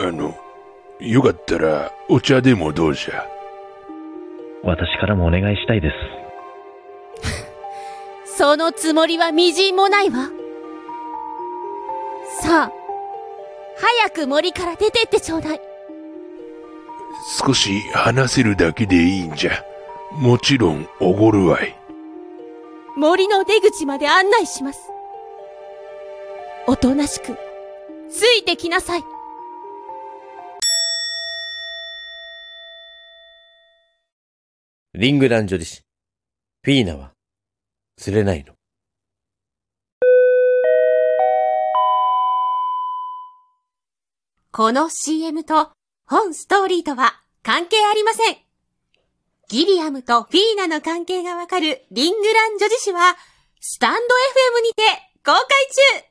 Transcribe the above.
あの、よかったらお茶でもどうじゃ？私からもお願いしたいです。そのつもりはみじんもないわ。さあ、早く森から出てってちょうだい。少し話せるだけでいいんじゃ。もちろんおごるわい。森の出口まで案内します。おとなしく、ついてきなさい。リングラン女子。フィーナは釣れないの。この CM と本ストーリーとは関係ありません。ギリアムとフィーナの関係がわかるリングラン女子誌は、スタンド FM にて公開中